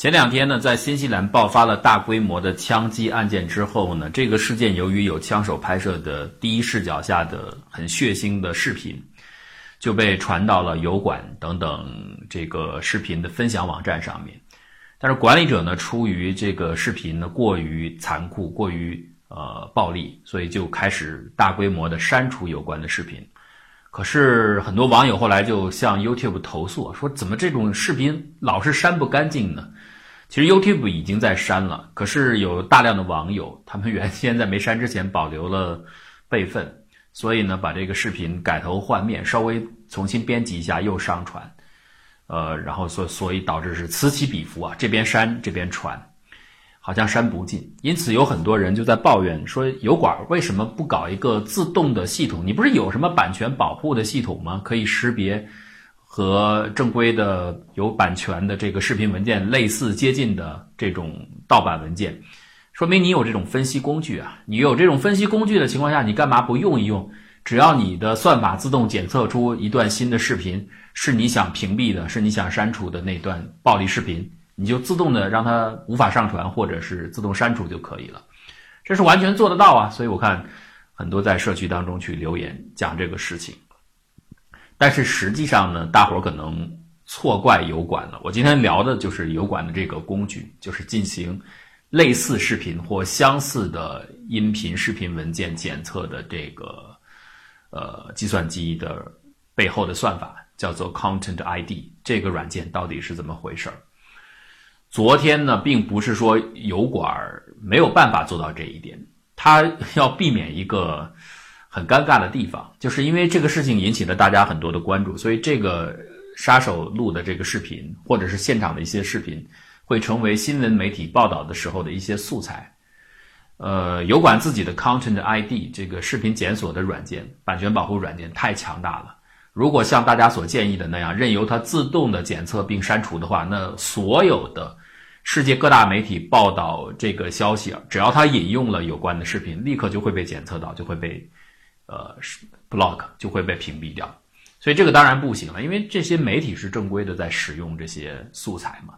前两天呢，在新西兰爆发了大规模的枪击案件之后呢，这个事件由于有枪手拍摄的第一视角下的很血腥的视频，就被传到了油管等等这个视频的分享网站上面。但是管理者呢，出于这个视频呢过于残酷、过于呃暴力，所以就开始大规模的删除有关的视频。可是很多网友后来就向 YouTube 投诉说，怎么这种视频老是删不干净呢？其实 YouTube 已经在删了，可是有大量的网友，他们原先在没删之前保留了备份，所以呢，把这个视频改头换面，稍微重新编辑一下又上传，呃，然后所所以导致是此起彼伏啊，这边删这边传，好像删不尽。因此有很多人就在抱怨说，油管为什么不搞一个自动的系统？你不是有什么版权保护的系统吗？可以识别。和正规的有版权的这个视频文件类似接近的这种盗版文件，说明你有这种分析工具啊！你有这种分析工具的情况下，你干嘛不用一用？只要你的算法自动检测出一段新的视频是你想屏蔽的，是你想删除的那段暴力视频，你就自动的让它无法上传，或者是自动删除就可以了。这是完全做得到啊！所以我看很多在社区当中去留言讲这个事情。但是实际上呢，大伙儿可能错怪油管了。我今天聊的就是油管的这个工具，就是进行类似视频或相似的音频、视频文件检测的这个呃计算机的背后的算法，叫做 Content ID。这个软件到底是怎么回事儿？昨天呢，并不是说油管没有办法做到这一点，它 要避免一个。很尴尬的地方，就是因为这个事情引起了大家很多的关注，所以这个杀手录的这个视频，或者是现场的一些视频，会成为新闻媒体报道的时候的一些素材。呃，油管自己的 Content ID 这个视频检索的软件，版权保护软件太强大了。如果像大家所建议的那样，任由它自动的检测并删除的话，那所有的世界各大媒体报道这个消息，只要它引用了有关的视频，立刻就会被检测到，就会被。呃，block 就会被屏蔽掉，所以这个当然不行了，因为这些媒体是正规的在使用这些素材嘛。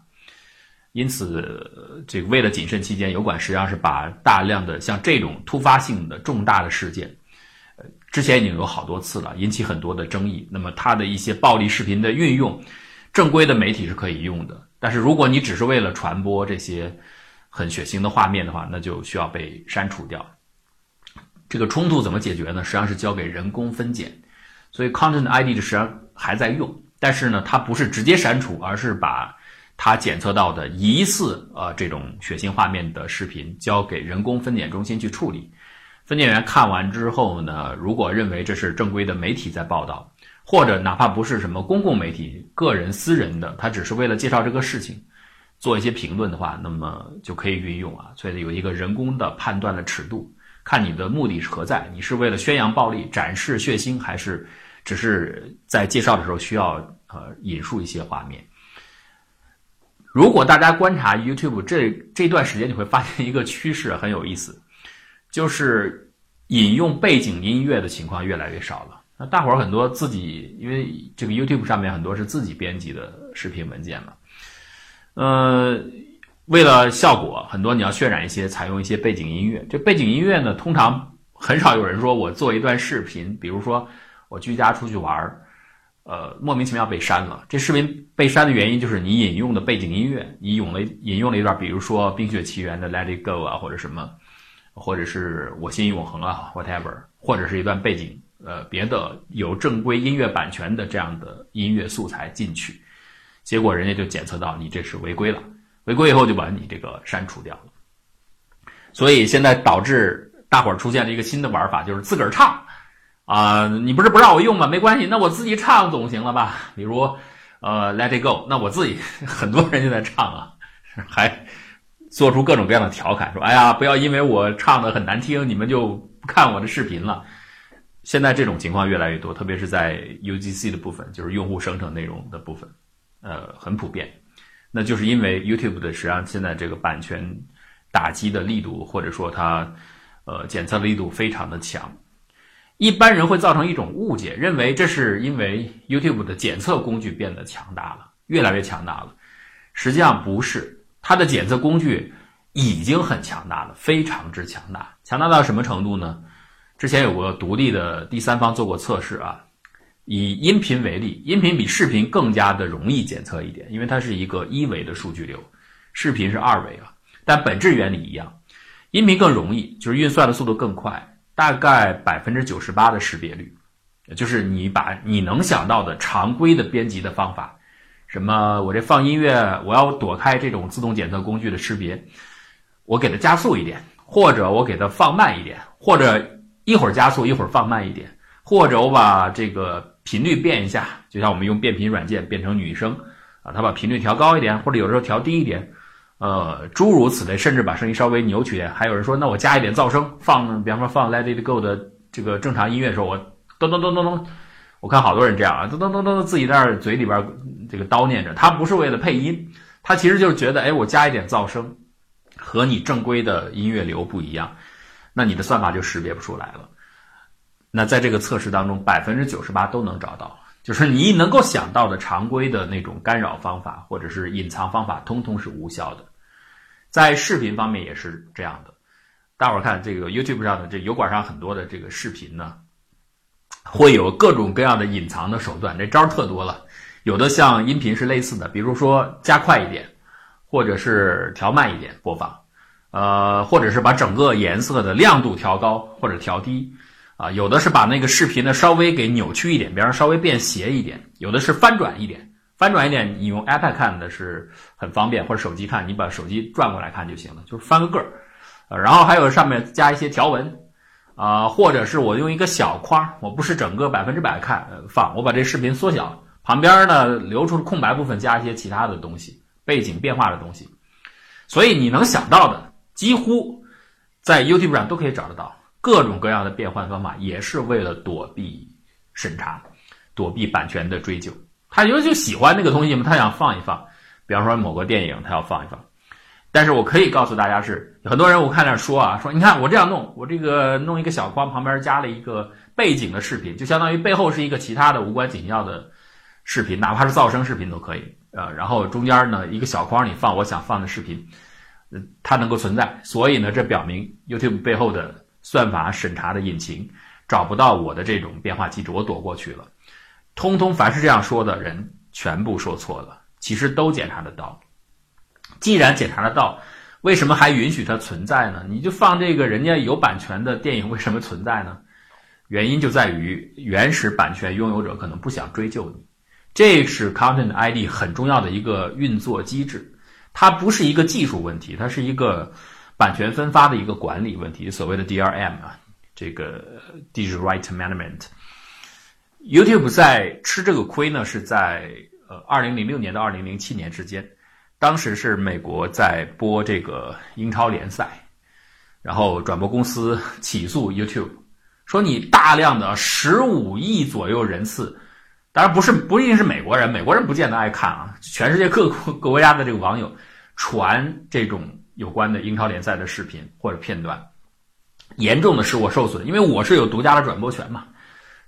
因此，这个为了谨慎起见，油管实际上是把大量的像这种突发性的重大的事件，呃，之前已经有好多次了，引起很多的争议。那么它的一些暴力视频的运用，正规的媒体是可以用的，但是如果你只是为了传播这些很血腥的画面的话，那就需要被删除掉。这个冲突怎么解决呢？实际上是交给人工分拣，所以 Content ID 实际上还在用，但是呢，它不是直接删除，而是把它检测到的疑似呃这种血腥画面的视频交给人工分拣中心去处理。分拣员看完之后呢，如果认为这是正规的媒体在报道，或者哪怕不是什么公共媒体、个人私人的，他只是为了介绍这个事情做一些评论的话，那么就可以运用啊。所以有一个人工的判断的尺度。看你的目的是何在？你是为了宣扬暴力、展示血腥，还是只是在介绍的时候需要呃引述一些画面？如果大家观察 YouTube 这这段时间，你会发现一个趋势很有意思，就是引用背景音乐的情况越来越少了。那大伙儿很多自己，因为这个 YouTube 上面很多是自己编辑的视频文件嘛，呃。为了效果，很多你要渲染一些，采用一些背景音乐。这背景音乐呢，通常很少有人说我做一段视频，比如说我居家出去玩儿，呃，莫名其妙被删了。这视频被删的原因就是你引用的背景音乐，你用了引用了一段，比如说《冰雪奇缘》的《Let It Go》啊，或者什么，或者是我心永恒啊，whatever，或者是一段背景，呃，别的有正规音乐版权的这样的音乐素材进去，结果人家就检测到你这是违规了。违规以后就把你这个删除掉了，所以现在导致大伙儿出现了一个新的玩法，就是自个儿唱啊，你不是不让我用吗？没关系，那我自己唱总行了吧？比如呃，Let It Go，那我自己很多人就在唱啊，还做出各种各样的调侃，说哎呀，不要因为我唱的很难听，你们就不看我的视频了。现在这种情况越来越多，特别是在 UGC 的部分，就是用户生成内容的部分，呃，很普遍。那就是因为 YouTube 的实际上现在这个版权打击的力度，或者说它呃检测力度非常的强，一般人会造成一种误解，认为这是因为 YouTube 的检测工具变得强大了，越来越强大了。实际上不是，它的检测工具已经很强大了，非常之强大。强大到什么程度呢？之前有过独立的第三方做过测试啊，以音频为例，音频比视频更加的容易检测一点，因为它是一个一维的数据流，视频是二维啊，但本质原理一样。音频更容易，就是运算的速度更快，大概百分之九十八的识别率，就是你把你能想到的常规的编辑的方法，什么我这放音乐，我要躲开这种自动检测工具的识别，我给它加速一点。或者我给它放慢一点，或者一会儿加速一会儿放慢一点，或者我把这个频率变一下，就像我们用变频软件变成女声啊，他把频率调高一点，或者有时候调低一点，呃，诸如此类，甚至把声音稍微扭曲点。还有人说，那我加一点噪声，放，比方说放 Let It Go 的这个正常音乐的时候，我咚咚咚咚咚，我看好多人这样啊，咚咚咚咚自己在那嘴里边这个叨念着，他不是为了配音，他其实就是觉得，哎，我加一点噪声。和你正规的音乐流不一样，那你的算法就识别不出来了。那在这个测试当中，百分之九十八都能找到，就是你能够想到的常规的那种干扰方法或者是隐藏方法，通通是无效的。在视频方面也是这样的。大伙儿看这个 YouTube 上的这油管上很多的这个视频呢，会有各种各样的隐藏的手段，这招特多了。有的像音频是类似的，比如说加快一点。或者是调慢一点播放，呃，或者是把整个颜色的亮度调高或者调低，啊，有的是把那个视频呢稍微给扭曲一点，比方稍微变斜一点，有的是翻转一点，翻转一点，你用 iPad 看的是很方便，或者手机看，你把手机转过来看就行了，就是翻个个儿，呃，然后还有上面加一些条纹，啊，或者是我用一个小框，我不是整个百分之百看放，我把这视频缩小，旁边呢留出空白部分加一些其他的东西。背景变化的东西，所以你能想到的，几乎在 YouTube 上都可以找得到各种各样的变换方法，也是为了躲避审查，躲避版权的追究。他因为就喜欢那个东西嘛，他想放一放。比方说某个电影，他要放一放。但是我可以告诉大家是，很多人我看那说啊，说你看我这样弄，我这个弄一个小框，旁边加了一个背景的视频，就相当于背后是一个其他的无关紧要的视频，哪怕是噪声视频都可以。呃，然后中间呢一个小框里放我想放的视频，它能够存在，所以呢，这表明 YouTube 背后的算法审查的引擎找不到我的这种变化机制，我躲过去了。通通凡是这样说的人，全部说错了，其实都检查得到。既然检查得到，为什么还允许它存在呢？你就放这个人家有版权的电影，为什么存在呢？原因就在于原始版权拥有者可能不想追究你。这是 Content ID 很重要的一个运作机制，它不是一个技术问题，它是一个版权分发的一个管理问题，所谓的 DRM 啊，这个 Digital Right Management。YouTube 在吃这个亏呢，是在呃2006年到2007年之间，当时是美国在播这个英超联赛，然后转播公司起诉 YouTube，说你大量的15亿左右人次。当然不是不一定是美国人，美国人不见得爱看啊。全世界各国各国家的这个网友传这种有关的英超联赛的视频或者片段，严重的使我受损，因为我是有独家的转播权嘛。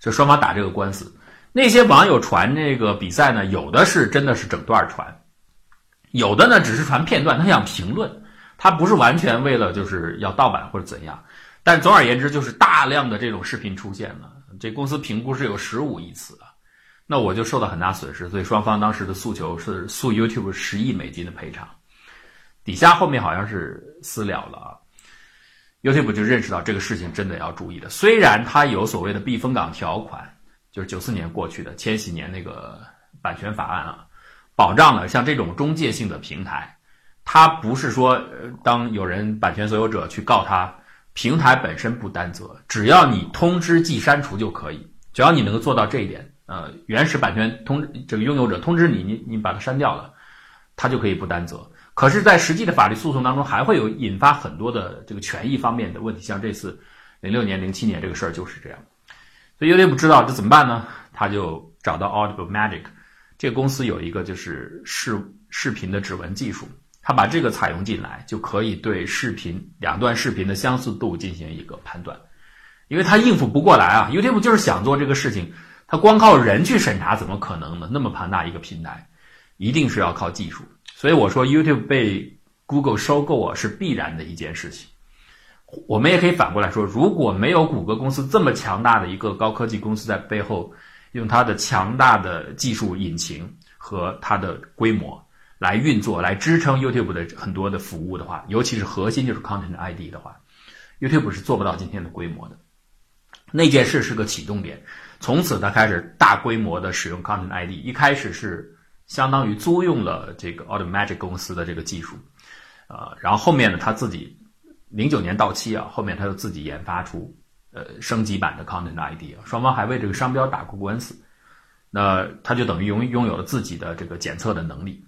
就双方打这个官司，那些网友传这个比赛呢，有的是真的是整段传，有的呢只是传片段，他想评论，他不是完全为了就是要盗版或者怎样。但总而言之，就是大量的这种视频出现了，这公司评估是有十五亿次啊。那我就受到很大损失，所以双方当时的诉求是诉 YouTube 十亿美金的赔偿。底下后面好像是私了了啊，YouTube 就认识到这个事情真的要注意的。虽然它有所谓的避风港条款，就是九四年过去的千禧年那个版权法案啊，保障了像这种中介性的平台，它不是说当有人版权所有者去告他，平台本身不担责，只要你通知即删除就可以，只要你能够做到这一点。呃，原始版权通这个拥有者通知你，你你把它删掉了，他就可以不担责。可是，在实际的法律诉讼当中，还会有引发很多的这个权益方面的问题。像这次零六年、零七年这个事儿就是这样。所以 YouTube 知道这怎么办呢？他就找到 Audible Magic 这个公司，有一个就是视视频的指纹技术，他把这个采用进来，就可以对视频两段视频的相似度进行一个判断。因为他应付不过来啊，YouTube 就是想做这个事情。他光靠人去审查怎么可能呢？那么庞大一个平台，一定是要靠技术。所以我说 YouTube 被 Google 收购啊是必然的一件事情。我们也可以反过来说，如果没有谷歌公司这么强大的一个高科技公司在背后，用它的强大的技术引擎和它的规模来运作、来支撑 YouTube 的很多的服务的话，尤其是核心就是 Content ID 的话，YouTube 是做不到今天的规模的。那件事是个启动点，从此他开始大规模的使用 Content ID。一开始是相当于租用了这个 Automatic 公司的这个技术，呃，然后后面呢他自己。零九年到期啊，后面他又自己研发出呃升级版的 Content ID 啊，双方还为这个商标打过官司，那他就等于拥拥有了自己的这个检测的能力。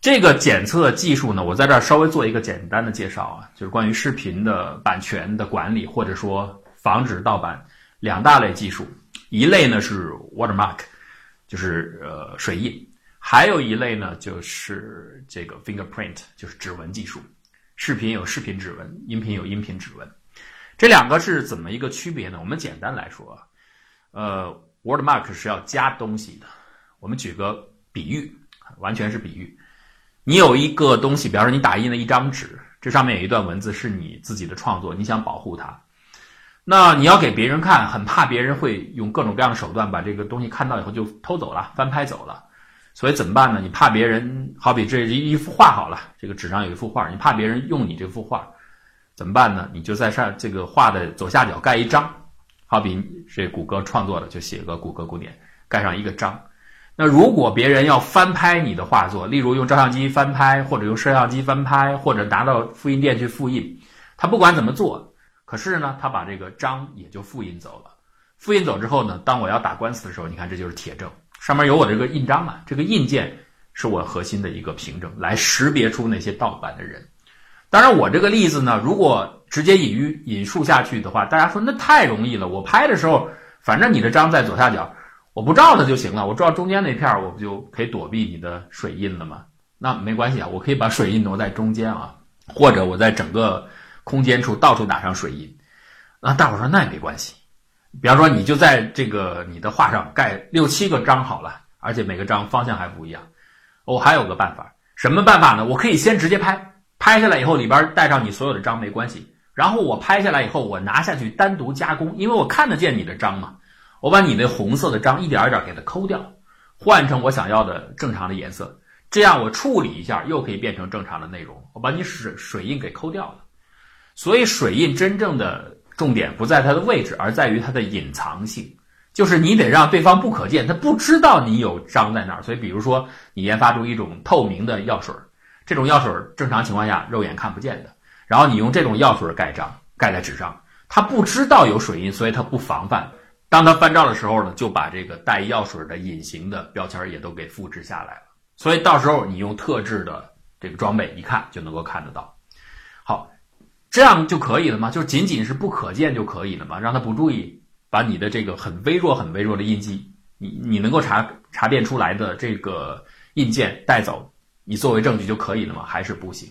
这个检测技术呢，我在这儿稍微做一个简单的介绍啊，就是关于视频的版权的管理或者说防止盗版两大类技术，一类呢是 Watermark，就是呃水印，还有一类呢就是这个 Fingerprint，就是指纹技术。视频有视频指纹，音频有音频指纹，这两个是怎么一个区别呢？我们简单来说，呃，Wordmark 是要加东西的。我们举个比喻，完全是比喻。你有一个东西，比方说你打印了一张纸，这上面有一段文字是你自己的创作，你想保护它，那你要给别人看，很怕别人会用各种各样的手段把这个东西看到以后就偷走了、翻拍走了。所以怎么办呢？你怕别人，好比这一一幅画好了，这个纸上有一幅画，你怕别人用你这幅画，怎么办呢？你就在上这个画的左下角盖一章，好比这谷歌创作的，就写个谷歌古典，盖上一个章。那如果别人要翻拍你的画作，例如用照相机翻拍，或者用摄像机翻拍，或者拿到复印店去复印，他不管怎么做，可是呢，他把这个章也就复印走了。复印走之后呢，当我要打官司的时候，你看这就是铁证。上面有我这个印章嘛？这个印件是我核心的一个凭证，来识别出那些盗版的人。当然，我这个例子呢，如果直接引喻引述下去的话，大家说那太容易了。我拍的时候，反正你的章在左下角，我不照它就行了。我照中间那片儿，我不就可以躲避你的水印了吗？那没关系啊，我可以把水印挪在中间啊，或者我在整个空间处到处打上水印。那大伙说那也没关系。比方说，你就在这个你的画上盖六七个章好了，而且每个章方向还不一样。我还有个办法，什么办法呢？我可以先直接拍，拍下来以后里边带上你所有的章没关系。然后我拍下来以后，我拿下去单独加工，因为我看得见你的章嘛。我把你那红色的章一点一点给它抠掉，换成我想要的正常的颜色，这样我处理一下又可以变成正常的内容。我把你水水印给抠掉了，所以水印真正的。重点不在它的位置，而在于它的隐藏性，就是你得让对方不可见，他不知道你有章在那儿。所以，比如说你研发出一种透明的药水，这种药水正常情况下肉眼看不见的，然后你用这种药水盖章，盖在纸上，他不知道有水印，所以他不防范。当他翻照的时候呢，就把这个带药水的隐形的标签也都给复制下来了。所以到时候你用特制的这个装备一看就能够看得到。好。这样就可以了吗？就仅仅是不可见就可以了吗？让他不注意，把你的这个很微弱、很微弱的印记，你你能够查查辨出来的这个印件带走，你作为证据就可以了吗？还是不行？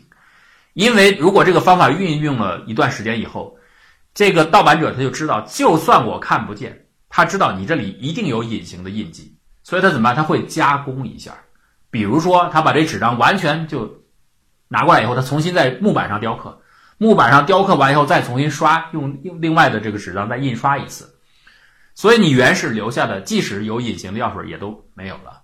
因为如果这个方法运用了一段时间以后，这个盗版者他就知道，就算我看不见，他知道你这里一定有隐形的印记，所以他怎么办？他会加工一下，比如说他把这纸张完全就拿过来以后，他重新在木板上雕刻。木板上雕刻完以后，再重新刷，用用另外的这个纸张再印刷一次，所以你原始留下的，即使有隐形的药水也都没有了。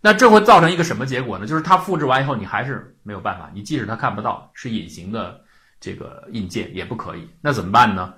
那这会造成一个什么结果呢？就是它复制完以后，你还是没有办法，你即使它看不到是隐形的这个印件也不可以。那怎么办呢？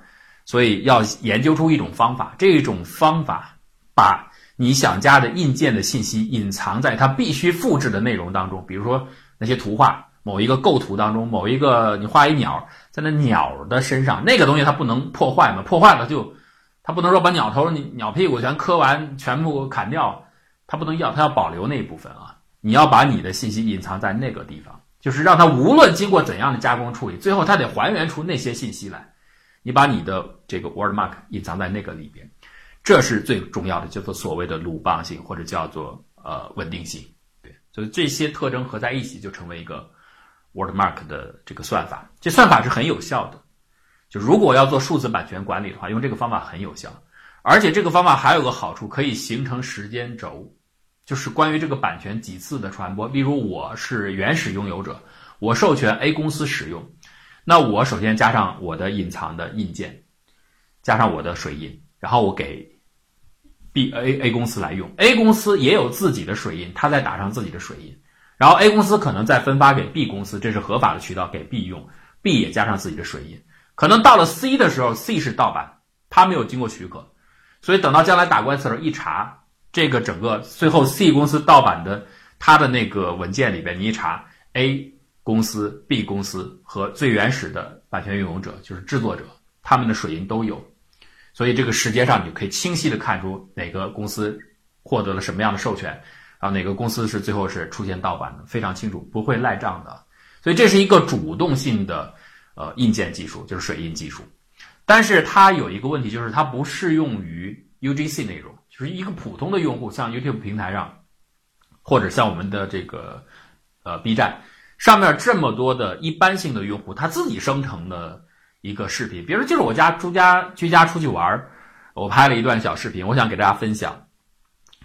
所以要研究出一种方法，这种方法把你想加的印件的信息隐藏在它必须复制的内容当中，比如说那些图画。某一个构图当中，某一个你画一鸟，在那鸟的身上，那个东西它不能破坏嘛？破坏了就，它不能说把鸟头、鸟屁股全磕完，全部砍掉，它不能要，它要保留那一部分啊。你要把你的信息隐藏在那个地方，就是让它无论经过怎样的加工处理，最后它得还原出那些信息来。你把你的这个 word mark 隐藏在那个里边，这是最重要的，叫做所谓的鲁棒性或者叫做呃稳定性。对，所以这些特征合在一起就成为一个。Wordmark 的这个算法，这算法是很有效的。就如果要做数字版权管理的话，用这个方法很有效。而且这个方法还有个好处，可以形成时间轴，就是关于这个版权几次的传播。例如我是原始拥有者，我授权 A 公司使用，那我首先加上我的隐藏的印件，加上我的水印，然后我给 B A A 公司来用，A 公司也有自己的水印，他再打上自己的水印，然后 A 公司可能再分发给 B 公司，这是合法的渠道给 B 用，B 也加上自己的水印，可能到了 C 的时候，C 是盗版，他没有经过许可，所以等到将来打官司的时候一查，这个整个最后 C 公司盗版的他的那个文件里边，你一查 A 公司、B 公司和最原始的版权拥有者就是制作者，他们的水印都有。所以这个时间上，你就可以清晰的看出哪个公司获得了什么样的授权，然后哪个公司是最后是出现盗版的，非常清楚，不会赖账的。所以这是一个主动性的呃硬件技术，就是水印技术。但是它有一个问题，就是它不适用于 UGC 内容，就是一个普通的用户，像 YouTube 平台上，或者像我们的这个呃 B 站上面这么多的一般性的用户，他自己生成的。一个视频，比如就是我家出家居家出去玩我拍了一段小视频，我想给大家分享。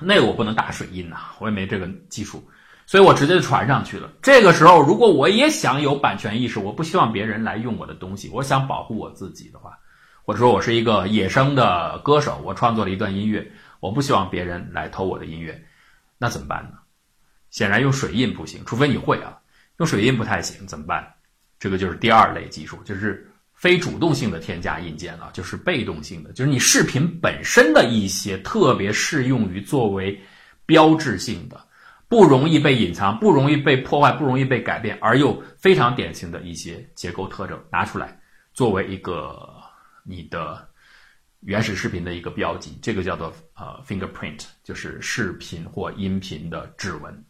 那个我不能打水印呐，我也没这个技术，所以我直接就传上去了。这个时候，如果我也想有版权意识，我不希望别人来用我的东西，我想保护我自己的话，或者说我是一个野生的歌手，我创作了一段音乐，我不希望别人来偷我的音乐，那怎么办呢？显然用水印不行，除非你会啊，用水印不太行，怎么办？这个就是第二类技术，就是。非主动性的添加硬件啊，就是被动性的，就是你视频本身的一些特别适用于作为标志性的、不容易被隐藏、不容易被破坏、不容易被改变，而又非常典型的一些结构特征拿出来，作为一个你的原始视频的一个标记，这个叫做呃 fingerprint，就是视频或音频的指纹。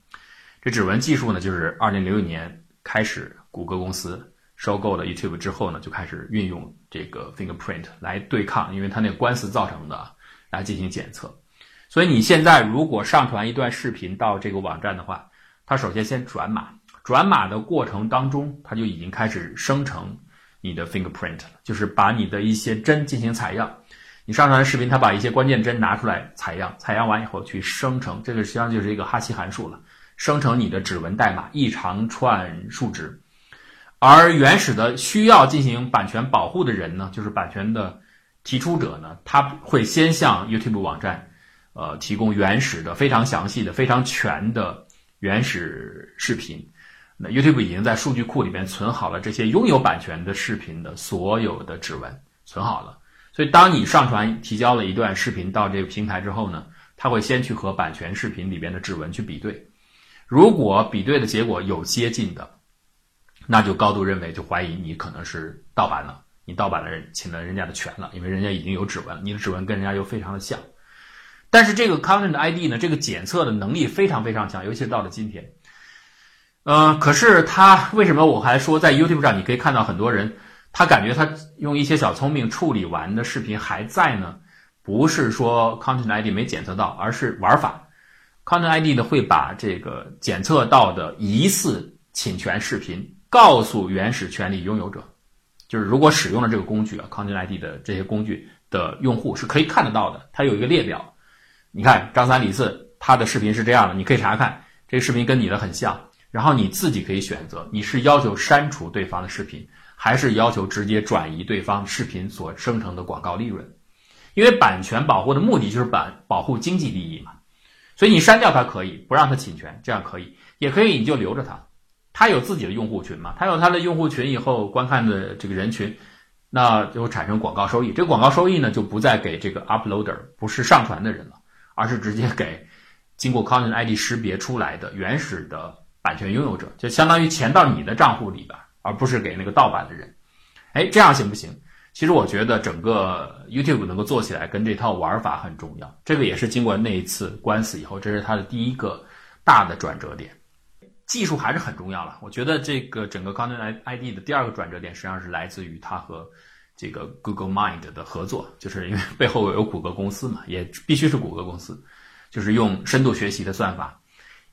这指纹技术呢，就是二零零六年开始，谷歌公司。收购了 YouTube 之后呢，就开始运用这个 fingerprint 来对抗，因为它那个官司造成的，来进行检测。所以你现在如果上传一段视频到这个网站的话，它首先先转码，转码的过程当中，它就已经开始生成你的 fingerprint 了，就是把你的一些针进行采样。你上传的视频，它把一些关键针拿出来采样，采样完以后去生成，这个实际上就是一个哈希函数了，生成你的指纹代码一长串数值。而原始的需要进行版权保护的人呢，就是版权的提出者呢，他会先向 YouTube 网站，呃，提供原始的、非常详细的、非常全的原始视频。那 YouTube 已经在数据库里面存好了这些拥有版权的视频的所有的指纹，存好了。所以，当你上传提交了一段视频到这个平台之后呢，他会先去和版权视频里边的指纹去比对，如果比对的结果有接近的。那就高度认为，就怀疑你可能是盗版了，你盗版了人侵了人家的权了，因为人家已经有指纹，你的指纹跟人家又非常的像。但是这个 Content ID 呢，这个检测的能力非常非常强，尤其是到了今天。呃，可是它为什么我还说在 YouTube 上你可以看到很多人，他感觉他用一些小聪明处理完的视频还在呢？不是说 Content ID 没检测到，而是玩法。Content ID 呢会把这个检测到的疑似侵权视频。告诉原始权利拥有者，就是如果使用了这个工具啊，Content ID 的这些工具的用户是可以看得到的。它有一个列表，你看张三李四他的视频是这样的，你可以查看这个视频跟你的很像，然后你自己可以选择你是要求删除对方的视频，还是要求直接转移对方视频所生成的广告利润。因为版权保护的目的就是保保护经济利益嘛，所以你删掉它可以，不让它侵权，这样可以，也可以你就留着它。他有自己的用户群嘛？他有他的用户群以后观看的这个人群，那就产生广告收益。这个广告收益呢，就不再给这个 uploader，不是上传的人了，而是直接给经过 content ID 识别出来的原始的版权拥有者，就相当于钱到你的账户里边，而不是给那个盗版的人。哎，这样行不行？其实我觉得整个 YouTube 能够做起来，跟这套玩法很重要。这个也是经过那一次官司以后，这是它的第一个大的转折点。技术还是很重要了。我觉得这个整个高德 iID 的第二个转折点，实际上是来自于它和这个 Google Mind 的合作，就是因为背后有谷歌公司嘛，也必须是谷歌公司，就是用深度学习的算法。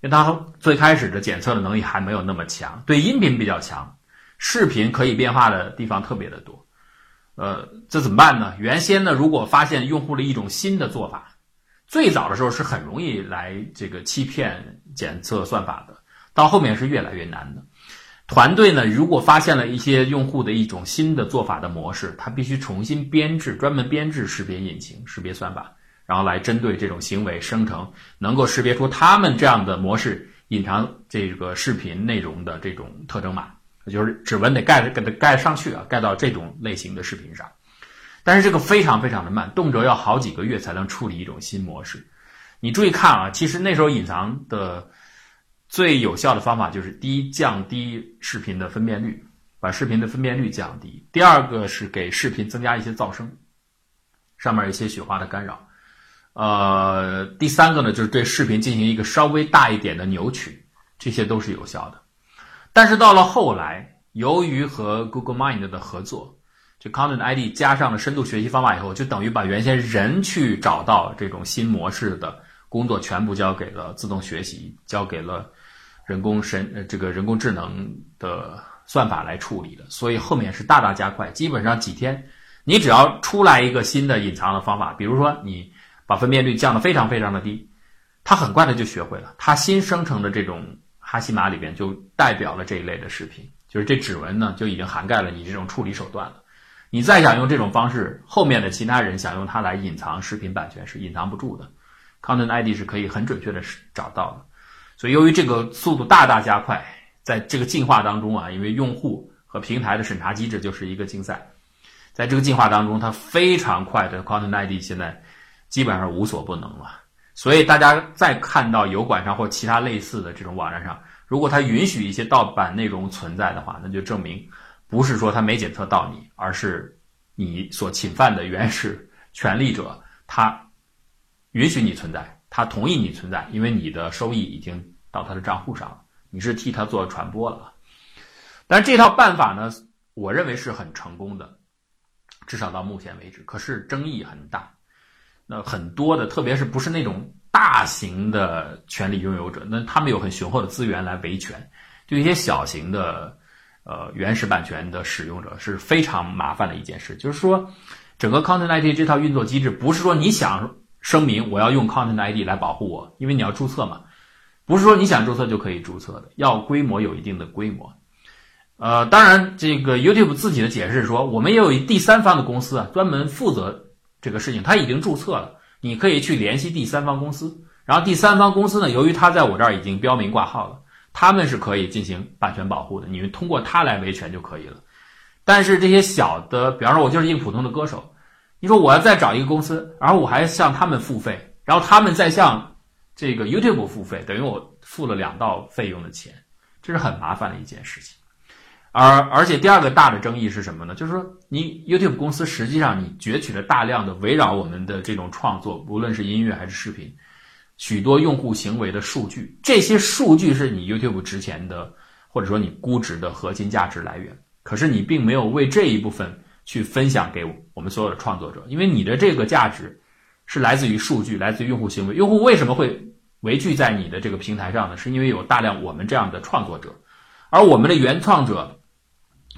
因为它最开始的检测的能力还没有那么强，对音频比较强，视频可以变化的地方特别的多。呃，这怎么办呢？原先呢，如果发现用户的一种新的做法，最早的时候是很容易来这个欺骗检测算法的。到后面是越来越难的，团队呢，如果发现了一些用户的一种新的做法的模式，它必须重新编制，专门编制识别引擎、识别算法，然后来针对这种行为生成，能够识别出他们这样的模式隐藏这个视频内容的这种特征码，就是指纹得盖给它盖上去啊，盖到这种类型的视频上。但是这个非常非常的慢，动辄要好几个月才能处理一种新模式。你注意看啊，其实那时候隐藏的。最有效的方法就是：第一，降低视频的分辨率，把视频的分辨率降低；第二个是给视频增加一些噪声，上面一些雪花的干扰；呃，第三个呢，就是对视频进行一个稍微大一点的扭曲，这些都是有效的。但是到了后来，由于和 Google Mind 的合作，就 Content ID 加上了深度学习方法以后，就等于把原先人去找到这种新模式的工作全部交给了自动学习，交给了。人工神呃，这个人工智能的算法来处理的，所以后面是大大加快，基本上几天，你只要出来一个新的隐藏的方法，比如说你把分辨率降得非常非常的低，它很快的就学会了，它新生成的这种哈希码里边就代表了这一类的视频，就是这指纹呢就已经涵盖了你这种处理手段了，你再想用这种方式，后面的其他人想用它来隐藏视频版权是隐藏不住的，Content ID 是可以很准确的找到的。所以，由于这个速度大大加快，在这个进化当中啊，因为用户和平台的审查机制就是一个竞赛，在这个进化当中，它非常快的 Content ID 现在基本上无所不能了。所以，大家再看到油管上或其他类似的这种网站上，如果它允许一些盗版内容存在的话，那就证明不是说它没检测到你，而是你所侵犯的原始权利者他允许你存在。他同意你存在，因为你的收益已经到他的账户上了，你是替他做传播了。但是这套办法呢，我认为是很成功的，至少到目前为止。可是争议很大，那很多的，特别是不是那种大型的权利拥有者，那他们有很雄厚的资源来维权，对一些小型的呃原始版权的使用者是非常麻烦的一件事。就是说，整个 Content ID 这套运作机制，不是说你想。声明我要用 Content ID 来保护我，因为你要注册嘛，不是说你想注册就可以注册的，要规模有一定的规模。呃，当然，这个 YouTube 自己的解释说，我们也有第三方的公司啊，专门负责这个事情，他已经注册了，你可以去联系第三方公司，然后第三方公司呢，由于他在我这儿已经标明挂号了，他们是可以进行版权保护的，你们通过他来维权就可以了。但是这些小的，比方说，我就是一个普通的歌手。你说我要再找一个公司，然后我还向他们付费，然后他们再向这个 YouTube 付费，等于我付了两道费用的钱，这是很麻烦的一件事情。而而且第二个大的争议是什么呢？就是说，你 YouTube 公司实际上你攫取了大量的围绕我们的这种创作，无论是音乐还是视频，许多用户行为的数据，这些数据是你 YouTube 值钱的，或者说你估值的核心价值来源。可是你并没有为这一部分。去分享给我们所有的创作者，因为你的这个价值是来自于数据，来自于用户行为。用户为什么会围聚在你的这个平台上呢？是因为有大量我们这样的创作者，而我们的原创者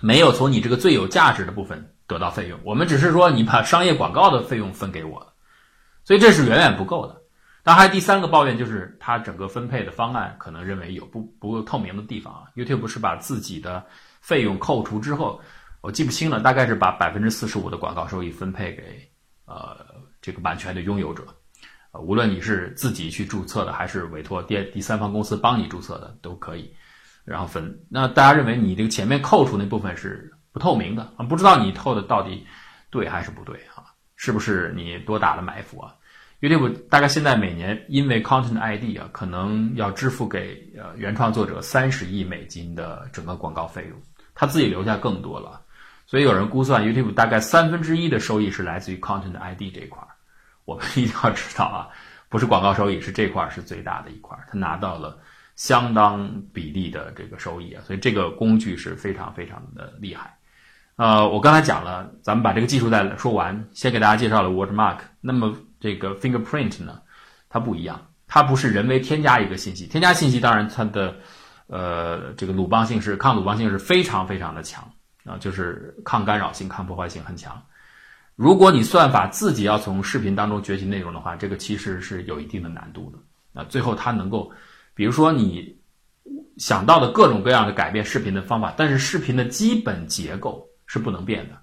没有从你这个最有价值的部分得到费用。我们只是说你把商业广告的费用分给我，所以这是远远不够的。当然，还有第三个抱怨就是它整个分配的方案可能认为有不不够透明的地方啊。YouTube 是把自己的费用扣除之后。我记不清了，大概是把百分之四十五的广告收益分配给呃这个版权的拥有者，呃，无论你是自己去注册的，还是委托第第三方公司帮你注册的，都可以，然后分。那大家认为你这个前面扣除那部分是不透明的啊？不知道你扣的到底对还是不对啊？是不是你多打了埋伏啊？YouTube 大概现在每年因为 Content ID 啊，可能要支付给呃原创作者三十亿美金的整个广告费用，他自己留下更多了。所以有人估算，YouTube 大概三分之一的收益是来自于 Content ID 这一块。我们一定要知道啊，不是广告收益，是这块儿是最大的一块儿，它拿到了相当比例的这个收益啊。所以这个工具是非常非常的厉害。呃，我刚才讲了，咱们把这个技术再说完，先给大家介绍了 Watermark。那么这个 Fingerprint 呢，它不一样，它不是人为添加一个信息，添加信息当然它的呃这个鲁邦性是抗鲁邦性是非常非常的强。啊，就是抗干扰性、抗破坏性很强。如果你算法自己要从视频当中学习内容的话，这个其实是有一定的难度的。那最后它能够，比如说你想到的各种各样的改变视频的方法，但是视频的基本结构是不能变的。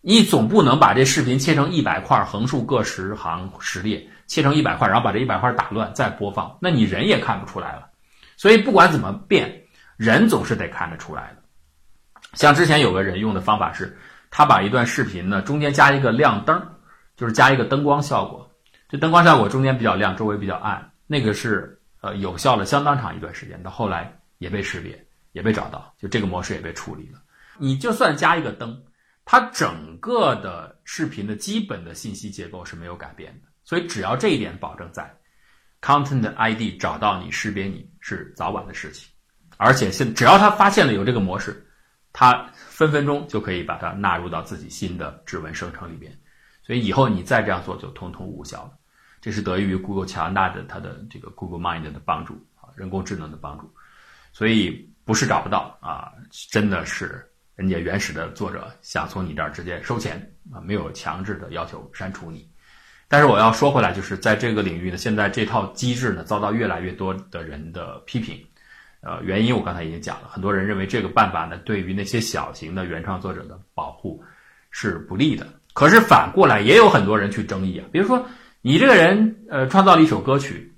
你总不能把这视频切成一百块，横竖各十行十列，切成一百块，然后把这一百块打乱再播放，那你人也看不出来了。所以不管怎么变，人总是得看得出来的。像之前有个人用的方法是，他把一段视频呢中间加一个亮灯，就是加一个灯光效果。这灯光效果中间比较亮，周围比较暗，那个是呃有效了相当长一段时间，到后来也被识别，也被找到，就这个模式也被处理了。你就算加一个灯。它整个的视频的基本的信息结构是没有改变的，所以只要这一点保证在，Content ID 找到你、识别你是早晚的事情，而且现只要他发现了有这个模式，他分分钟就可以把它纳入到自己新的指纹生成里边，所以以后你再这样做就通通无效了。这是得益于 Google 强大的它的这个 Google Mind 的帮助啊，人工智能的帮助，所以不是找不到啊，真的是。人家原始的作者想从你这儿直接收钱啊，没有强制的要求删除你。但是我要说回来，就是在这个领域呢，现在这套机制呢遭到越来越多的人的批评。呃，原因我刚才已经讲了，很多人认为这个办法呢对于那些小型的原创作者的保护是不利的。可是反过来也有很多人去争议啊，比如说你这个人呃创造了一首歌曲，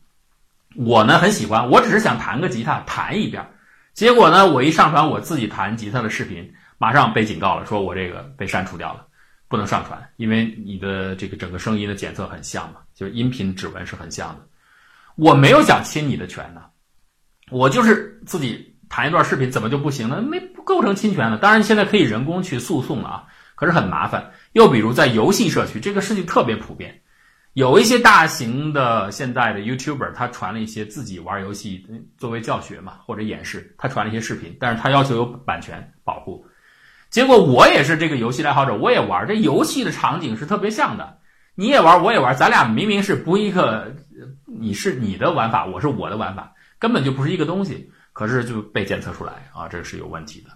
我呢很喜欢，我只是想弹个吉他弹一遍，结果呢我一上传我自己弹吉他的视频。马上被警告了，说我这个被删除掉了，不能上传，因为你的这个整个声音的检测很像嘛，就是音频指纹是很像的。我没有想侵你的权呢，我就是自己弹一段视频，怎么就不行了？没不构成侵权的。当然现在可以人工去诉讼了啊，可是很麻烦。又比如在游戏社区，这个事情特别普遍，有一些大型的现在的 YouTuber，他传了一些自己玩游戏作为教学嘛或者演示，他传了一些视频，但是他要求有版权保护。结果我也是这个游戏爱好者，我也玩这游戏的场景是特别像的，你也玩我也玩，咱俩明明是不一个，你是你的玩法，我是我的玩法，根本就不是一个东西，可是就被检测出来啊，这是有问题的，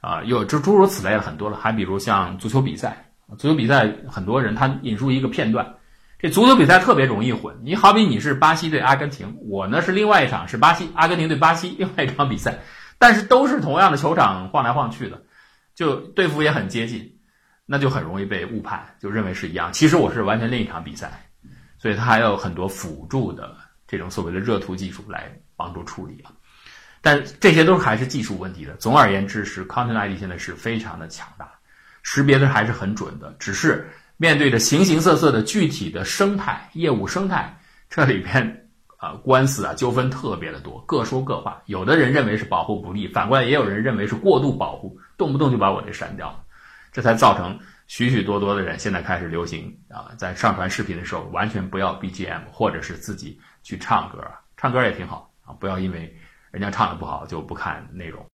啊，有这诸如此类的很多了，还比如像足球比赛，足球比赛很多人他引入一个片段，这足球比赛特别容易混，你好比你是巴西对阿根廷，我呢是另外一场是巴西阿根廷对巴西另外一场比赛，但是都是同样的球场晃来晃去的。就队服也很接近，那就很容易被误判，就认为是一样。其实我是完全另一场比赛，所以它还有很多辅助的这种所谓的热图技术来帮助处理啊。但这些都是还是技术问题的。总而言之，是 Content ID 现在是非常的强大，识别的还是很准的。只是面对着形形色色的具体的生态业务生态，这里边啊官司啊纠纷特别的多，各说各话。有的人认为是保护不利，反过来也有人认为是过度保护。动不动就把我这删掉了，这才造成许许多多的人现在开始流行啊，在上传视频的时候完全不要 BGM，或者是自己去唱歌，唱歌也挺好啊，不要因为人家唱的不好就不看内容。